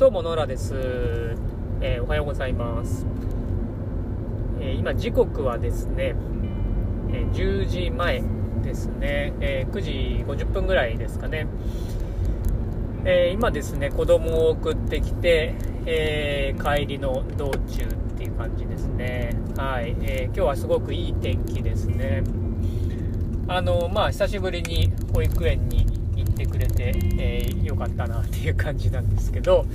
どうもノラです、えー、おはようございます、えー、今時刻はですね、えー、10時前ですね、え9時50分ぐらいですかね、え今ですね子供を送ってきて、え帰りの道中っていう感じですね。はい、え今日はすごくいい天気ですね。あのまあ久しぶりに保育園にてくれて、えー、よかったなっていう感じなんですけど、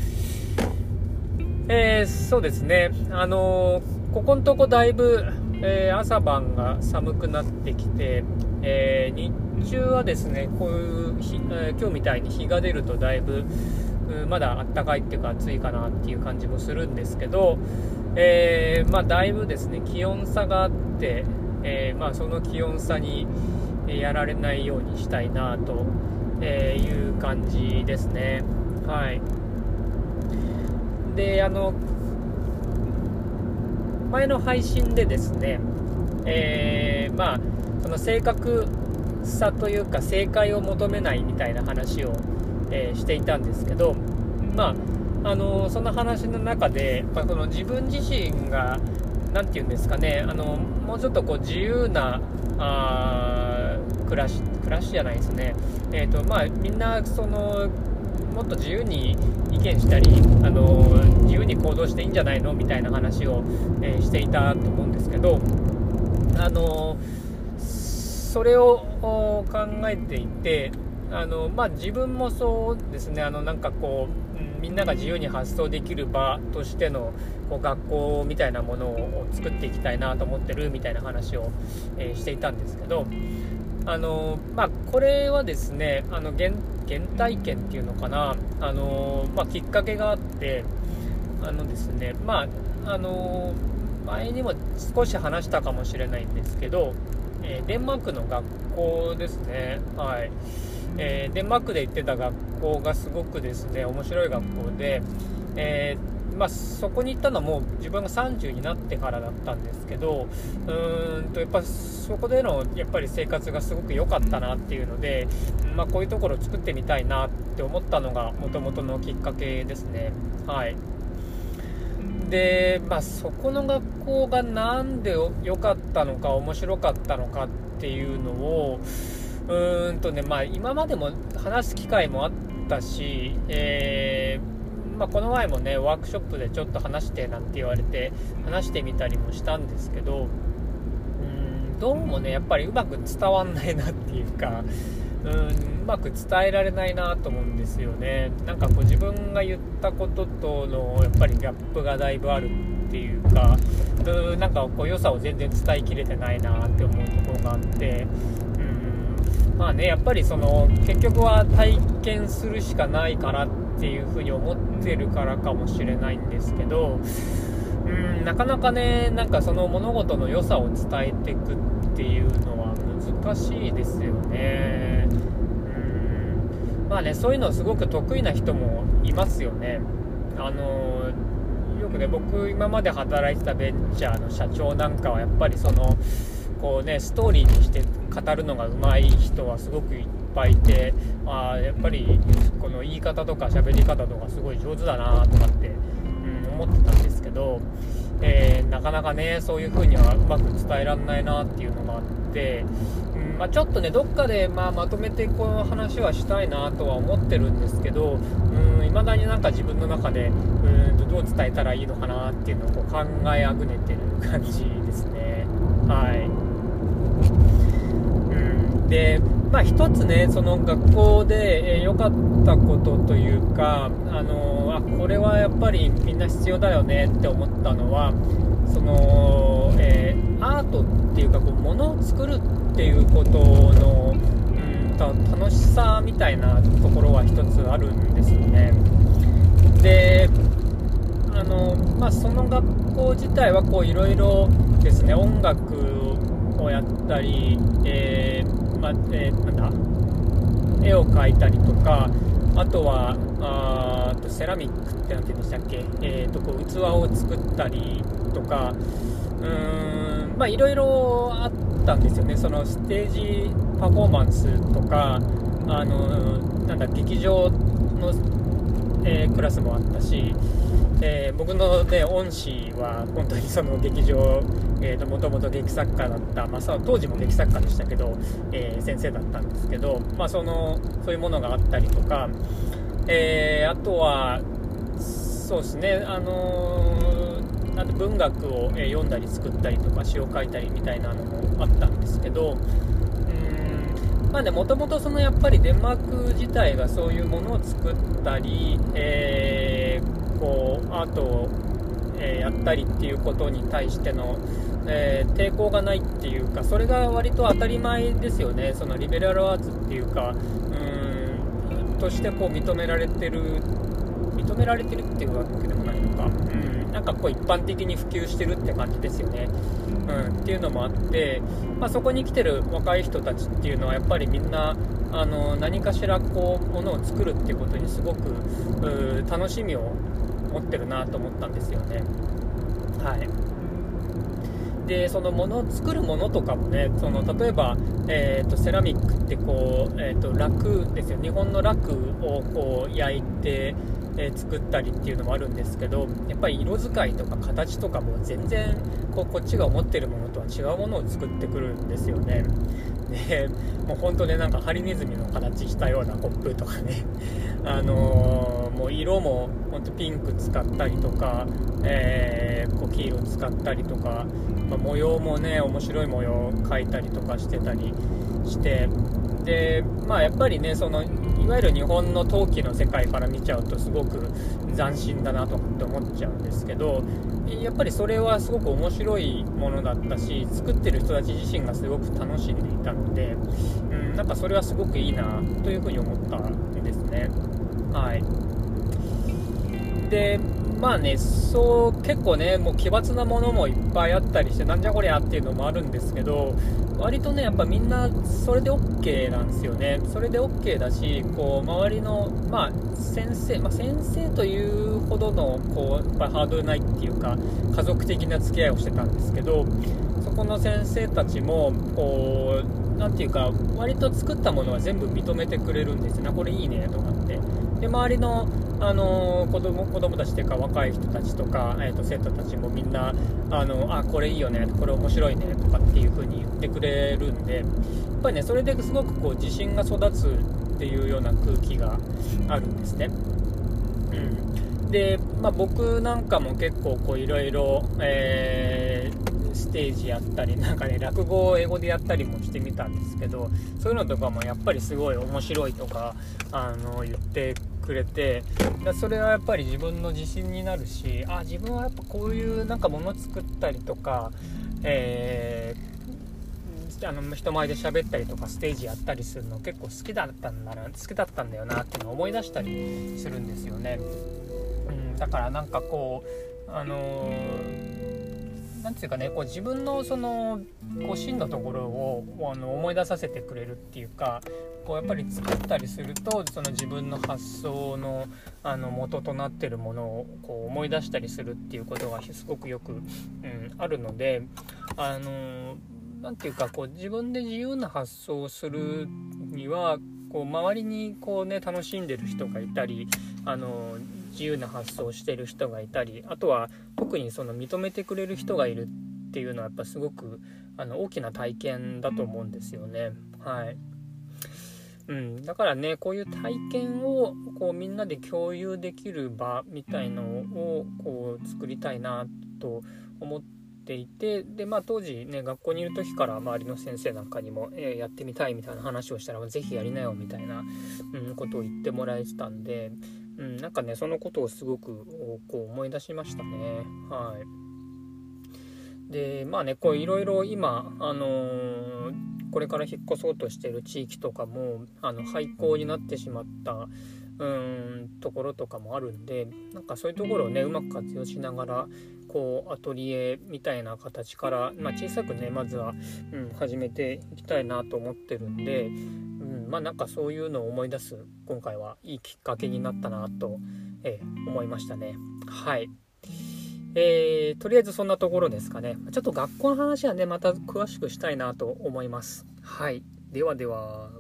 えー、そうですね、あのー、ここのとこだいぶ、えー、朝晩が寒くなってきて、え日中はですねこういう日、え今日みたいに日が出るとだいぶまだあったかいっていうか暑いかなっていう感じもするんですけど、えまあ、だいぶですね気温差があって、えまあ、その気温差にやられないようにしたいなとえー、いう感じですね。はい。で、あの、前の配信でですね、えー、まあ、その正確さというか正解を求めないみたいな話を、えー、していたんですけど、まあ、あのその話の中で、まあ、この自分自身が何て言うんですかねあのもうちょっとこう自由なあ暮らし暮らしじゃないですね、えーとまあ、みんなそのもっと自由に意見したりあの自由に行動していいんじゃないの？みたいな話を、えー、していたと思うんですけどあのそれを考えていてあの、まあ、自分もそうですね。あのなんかこう、みんなが自由に発想できる場としてのこう学校みたいなものを作っていきたいなと思ってるみたいな話を、えー、していたんですけどあのまあ、これはですねあの原原体験っていうのかな。あの、まあ、きっかけがあってあのですねまああの前にも少し話したかもしれないんですけど、えー、デンマークの学校ですね。はい、えー、デンマークで行ってた学校がすごくですね面白い学校で、えーまあ、そこに行ったのはも自分が30になってからだったんですけどうーんとやっぱそこでのやっぱり生活がすごく良かったなっていうので、まあ、こういうところを作ってみたいなって思ったのがもともとのきっかけですね。はいで、まあ、そこの学校が何で良かったのか面白かったのかっていうのをうーんとね、まあ、今までも話す機会もあったし、えーまあ、この前もねワークショップでちょっと話してなんて言われて話してみたりもしたんですけどうんどうもねやっぱりうまく伝わんないなっていうかうんうまく伝えられないなと思うんですよね。なんかこう自分が言ったこととのやっぱりギャップがだいぶあるっていうかうんなんかこう良さを全然伝えきれてないなって思うところがあってうんまあねやっぱりその結局は体験するしかないからってっていうふうに思ってるからかもしれないんですけどうんなかなかねなんかその物事の良さを伝えていくっていうのは難しいですよね。うんまあねそういうのすごく得意な人もいますよね。あのよくね僕今まで働いてたベンチャーの社長なんかはやっぱりそのこうねストーリーにして語るのが上手い人はすごくいぱいいてあやっぱりこの言い方とか喋り方とかすごい上手だなとかって、うん、思ってたんですけど、えー、なかなかねそういう風にはうまく伝えられないなっていうのがあって、うんまあ、ちょっとねどっかで、まあ、まとめてこの話はしたいなとは思ってるんですけどいまだになんか自分の中でうんどう伝えたらいいのかなっていうのをこう考えあぐねてる感じですね。はいうん、でまあ、一つね、その学校で良、かったことというか、あの、あこれはやっぱりみんな必要だよねって思ったのは、そのえー、アートっていうかこう、物を作るっていうことの、うん楽しさみたいなところは一つあるんですよね。であのまあ、その学校自体はいろいろですね音楽をやったり、えーまえー、なんだ？絵を描いたりとかあとはあとセラミックって何て言うんでしたっけ、えーと、こう器を作ったりとかうーんまあいろいろあったんですよね。そのステージパフォーマンスとかあのなんだ劇場のえー、クラスもあったし、えー、僕の、ね、恩師は本当にその劇場、えーと、もともと劇作家だった、まあ、当時も劇作家でしたけど、えー、先生だったんですけど、まあ、そのそういうものがあったりとか、えー、あとはそうですね、あのー、なん文学を、読んだり作ったりとか詩を書いたりみたいなのもあったんですけどまあねもともとそのやっぱりデンマーク自体がそういうものを作ったり、えー、こうアートを、え、やったりっていうことに対してのえー、抵抗がないっていうかそれが割と当たり前ですよね。そのリベラルアーツっていうかうんとしてこう認められてる認められてるっていうわけでもないのか、うん、なんかこう一般的に普及してるって感じですよね、うん、っていうのもあって、まあ、そこに来てる若い人たちっていうのはやっぱりみんなあの何かしらこうものを作るっていうことにすごく楽しみを持ってるなと思ったんですよね。はい。でそのもの作るものとかもねその例えば、えーと、セラミックってこう、えーと、と楽ですよ。日本の楽をこう焼いて、えー、作ったりっていうのもあるんですけどやっぱり色使いとか形とかも全然こうこっちが思ってるものとは違うものを作ってくるんですよね。でもう本当ねなんかハリネズミの形したようなコップとかね。あのー、もう色も本当ピンク使ったりとか、えー、こう黄色使ったりとかまあ、模様もね面白い模様を描いたりとかしてたりしてでまあやっぱりねそのいわゆる日本の陶器の世界から見ちゃうとすごく斬新だなとって思っちゃうんですけどやっぱりそれはすごく面白いものだったし作ってる人たち自身がすごく楽しんでいたので、うん、なんかそれはすごくいいなというふうに思ったんですね。はいでまあね、そう結構ね、もう奇抜なものもいっぱいあったりして、なんじゃこりゃっていうのもあるんですけど、割とね、やっぱみんなそれで OK なんですよね、それで OK だし、こう周りの、まあ、先生、まあ、先生というほどのこうやっぱハードルないっていうか、家族的な付き合いをしてたんですけど、そこの先生たちも、こう、なんていうか、割と作ったものは全部認めてくれるんですよね、これいいねとかって。で周りのあの子供子供たちというか若い人たちとか、えーと、生徒たちもみんなあのあこれいいよねこれ面白いねとかっていう風に言ってくれるんでやっぱりねそれですごくこう自信が育つっていうような空気があるんですね。うん、で、まあ、僕なんかも結構いろいろステージやったりなんかね落語を英語でやったりもしてみたんですけどそういうのとかもやっぱりすごい面白いとかあの言ってくれてそれはやっぱり自分の自信になるしあ自分はやっぱこういうなんかもの作ったりとか、えー、あの人前で喋ったりとかステージやったりするの結構好きだったんだな好きだったんだよなっていうのを思い出したりするんですよね、うん、だからなんかこうあのー、なんていうかねこう自分のそのこう芯のところをあの思い出させてくれるっていうかこうやっぱり作ったりするとその自分の発想のあの元となってるものをこう思い出したりするっていうことがすごくよく、うん、あるのであの何て言うかこう自分で自由な発想をするにはこう周りにこうね楽しんでる人がいたりあの自由な発想をしてる人がいたりあとは特にその認めてくれる人がいるっていうのはやっぱすごくあの大きな体験だと思うんですよね。はいうん、だからねこういう体験をこうみんなで共有できる場みたいのをこう作りたいなと思っていてで、まあ、当時ね学校にいる時から周りの先生なんかにも、えー、やってみたいみたいな話をしたら是非やりなよみたいな、うん、ことを言ってもらえてたんで、うん、なんかねそのことをすごくこう思い出しましたね。はいでまあねこういろいろ今あのーこれから引っ越そうとしてる地域とかもあの廃校になってしまったうんところとかもあるんでなんかそういうところをねうまく活用しながらこうアトリエみたいな形から、まあ、小さくねまずは、うん、始めていきたいなと思ってるんで、まあなんかそういうのを思い出す今回はいいきっかけになったなと、えー、思いましたね。はいえー、とりあえずそんなところですかね。ちょっと学校の話はね、また詳しくしたいなと思います。はい。ではでは。